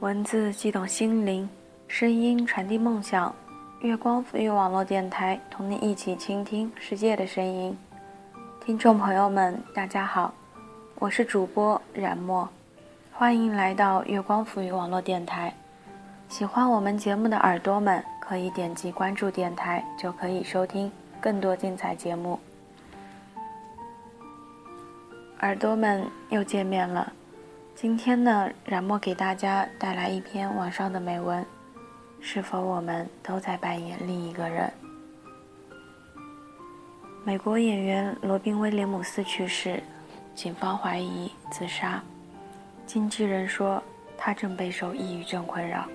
文字激动心灵，声音传递梦想。月光抚育网络电台，同你一起倾听世界的声音。听众朋友们，大家好，我是主播冉墨，欢迎来到月光抚育网络电台。喜欢我们节目的耳朵们，可以点击关注电台，就可以收听更多精彩节目。耳朵们又见面了。今天呢，冉墨给大家带来一篇网上的美文：是否我们都在扮演另一个人？美国演员罗宾威廉姆斯去世，警方怀疑自杀，经纪人说他正备受抑郁症困扰。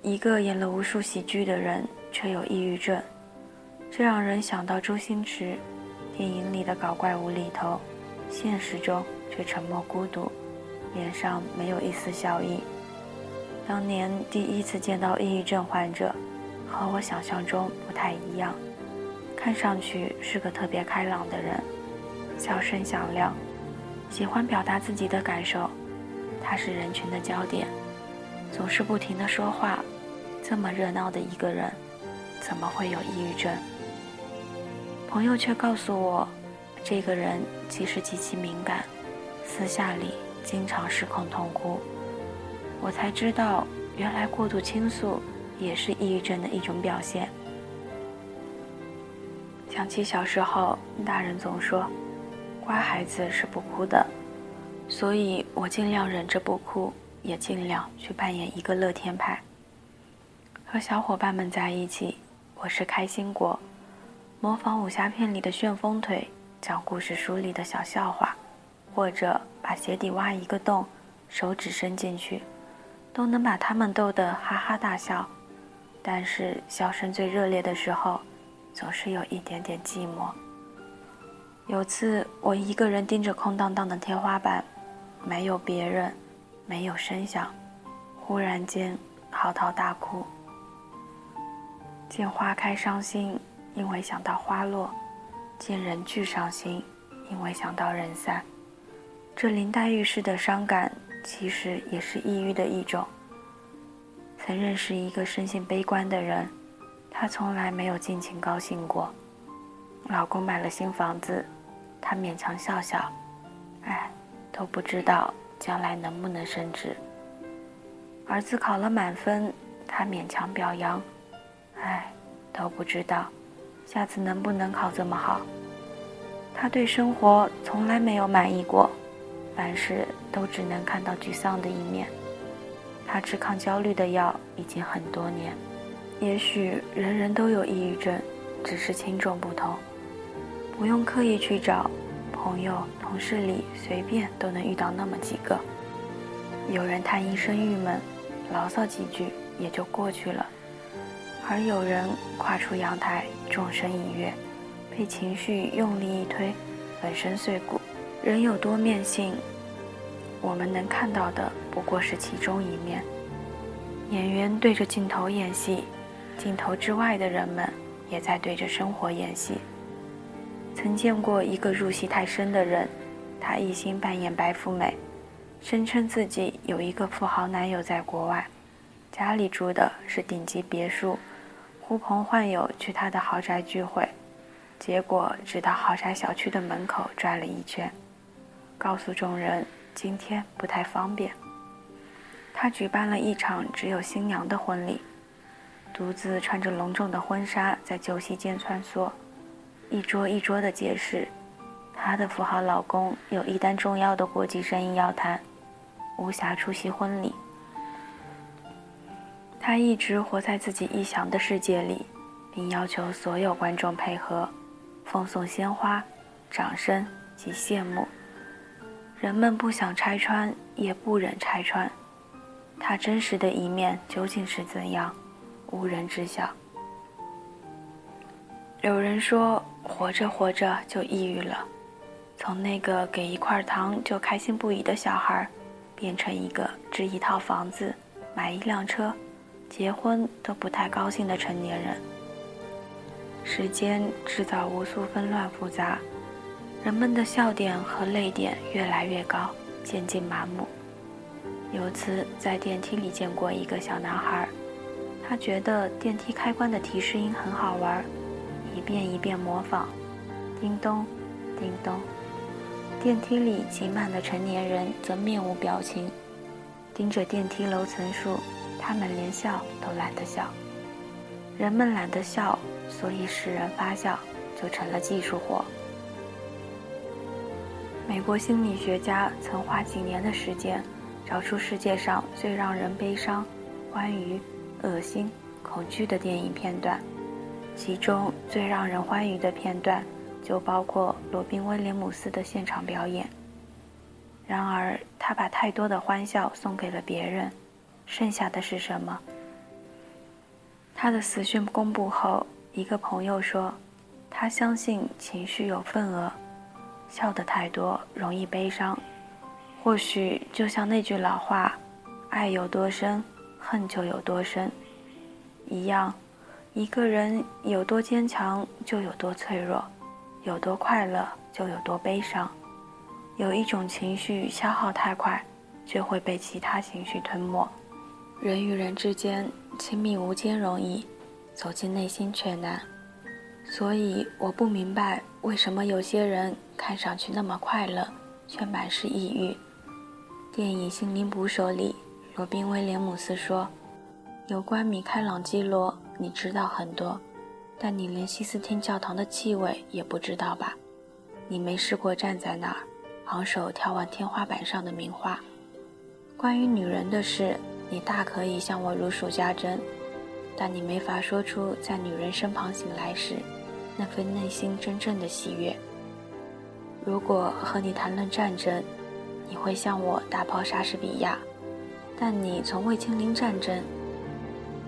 一个演了无数喜剧的人，却有抑郁症，这让人想到周星驰电影里的搞怪无厘头，现实中。却沉默孤独，脸上没有一丝笑意。当年第一次见到抑郁症患者，和我想象中不太一样，看上去是个特别开朗的人，笑声响亮，喜欢表达自己的感受。他是人群的焦点，总是不停的说话。这么热闹的一个人，怎么会有抑郁症？朋友却告诉我，这个人其实极其敏感。私下里经常失控痛哭，我才知道，原来过度倾诉也是抑郁症的一种表现。想起小时候，大人总说，乖孩子是不哭的，所以我尽量忍着不哭，也尽量去扮演一个乐天派。和小伙伴们在一起，我是开心果，模仿武侠片里的旋风腿，讲故事书里的小笑话。或者把鞋底挖一个洞，手指伸进去，都能把他们逗得哈哈大笑。但是笑声最热烈的时候，总是有一点点寂寞。有次我一个人盯着空荡荡的天花板，没有别人，没有声响，忽然间嚎啕大哭。见花开伤心，因为想到花落；见人聚伤心，因为想到人散。这林黛玉式的伤感，其实也是抑郁的一种。曾认识一个生性悲观的人，她从来没有尽情高兴过。老公买了新房子，她勉强笑笑，哎，都不知道将来能不能升职。儿子考了满分，她勉强表扬，哎，都不知道下次能不能考这么好。她对生活从来没有满意过。凡事都只能看到沮丧的一面。他吃抗焦虑的药已经很多年。也许人人都有抑郁症，只是轻重不同。不用刻意去找，朋友、同事里随便都能遇到那么几个。有人叹一声郁闷，牢骚几句也就过去了；而有人跨出阳台，纵身一跃，被情绪用力一推，粉身碎骨。人有多面性，我们能看到的不过是其中一面。演员对着镜头演戏，镜头之外的人们也在对着生活演戏。曾见过一个入戏太深的人，他一心扮演白富美，声称自己有一个富豪男友在国外，家里住的是顶级别墅，呼朋唤友去他的豪宅聚会，结果只到豪宅小区的门口转了一圈。告诉众人，今天不太方便。他举办了一场只有新娘的婚礼，独自穿着隆重的婚纱在酒席间穿梭，一桌一桌的解释，她的富豪老公有一单重要的国际生意要谈，无暇出席婚礼。他一直活在自己臆想的世界里，并要求所有观众配合，奉送鲜花、掌声及谢幕。人们不想拆穿，也不忍拆穿，他真实的一面究竟是怎样，无人知晓。有人说，活着活着就抑郁了，从那个给一块糖就开心不已的小孩，变成一个置一套房子、买一辆车、结婚都不太高兴的成年人。时间制造无数纷乱复杂。人们的笑点和泪点越来越高，渐渐麻木。有次在电梯里见过一个小男孩，他觉得电梯开关的提示音很好玩，一遍一遍模仿，叮咚，叮咚。电梯里挤满的成年人则面无表情，盯着电梯楼层数，他们连笑都懒得笑。人们懒得笑，所以使人发笑就成了技术活。美国心理学家曾花几年的时间，找出世界上最让人悲伤、欢愉、恶心、恐惧的电影片段，其中最让人欢愉的片段。就包括罗宾威廉姆斯的现场表演。然而，他把太多的欢笑送给了别人，剩下的是什么？他的死讯公布后，一个朋友说：“他相信情绪有份额，笑得太多容易悲伤。或许就像那句老话：‘爱有多深，恨就有多深’一样，一个人有多坚强，就有多脆弱。”有多快乐就有多悲伤，有一种情绪消耗太快，就会被其他情绪吞没。人与人之间亲密无间容易，走进内心却难。所以我不明白为什么有些人看上去那么快乐，却满是抑郁。电影《心灵捕手》里，罗宾威廉姆斯说：“有关米开朗基罗，你知道很多。”但你连西斯汀教堂的气味也不知道吧？你没试过站在那儿，昂首眺望天花板上的名画。关于女人的事，你大可以向我如数家珍，但你没法说出在女人身旁醒来时，那份内心真正的喜悦。如果和你谈论战争，你会向我大炮莎士比亚，但你从未亲临战争，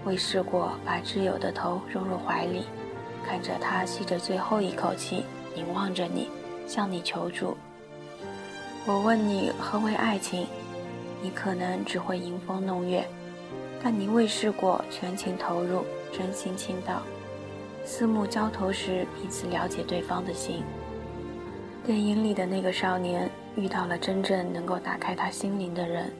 未试过把挚友的头扔入怀里。看着他吸着最后一口气，凝望着你，向你求助。我问你何为爱情，你可能只会迎风弄月，但你未试过全情投入、真心倾倒，四目交投时彼此了解对方的心。电影里的那个少年遇到了真正能够打开他心灵的人，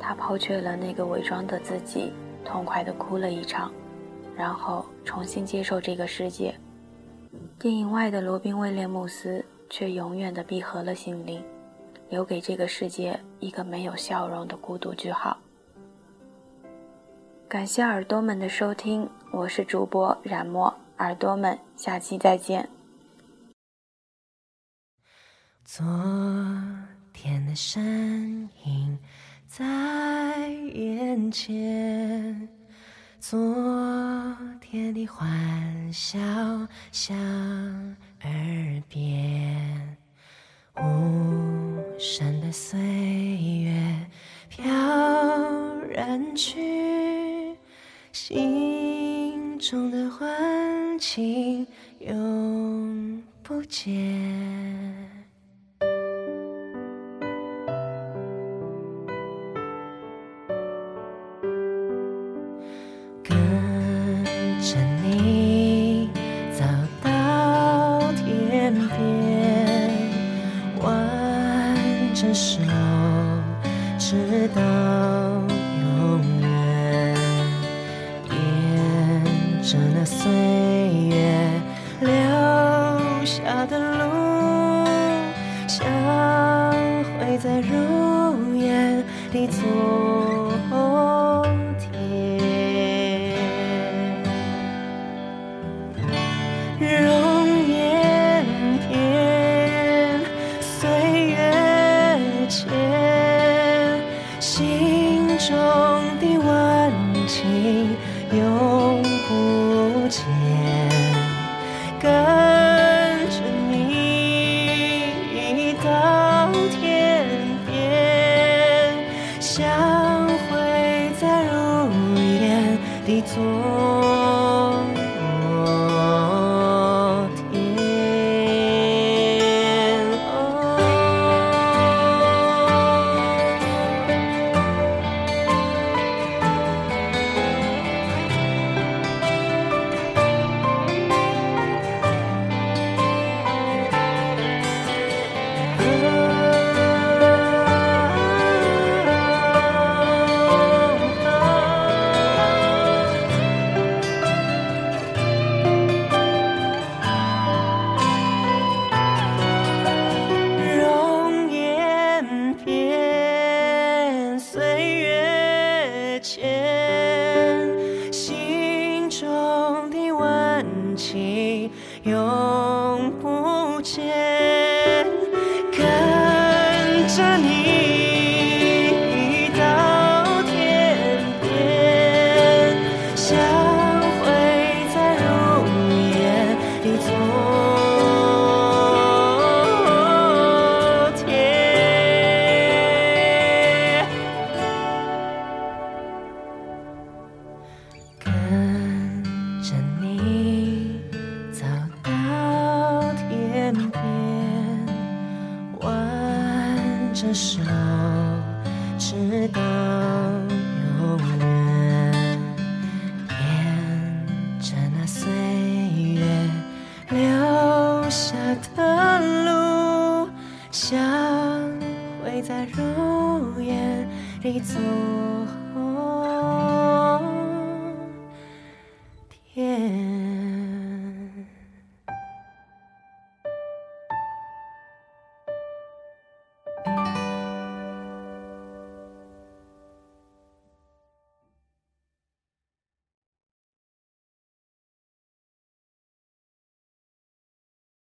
他抛却了那个伪装的自己，痛快地哭了一场。然后重新接受这个世界。电影外的罗宾威廉姆斯却永远的闭合了心灵，留给这个世界一个没有笑容的孤独句号。感谢耳朵们的收听，我是主播冉墨，耳朵们，下期再见。昨天的身影在眼前。昨天的欢笑响耳边，无声的岁月飘然去心中的幻情永不见跟着你走到天边挽着手直到永远，沿着那岁月留下的路，相会在如烟。走着手，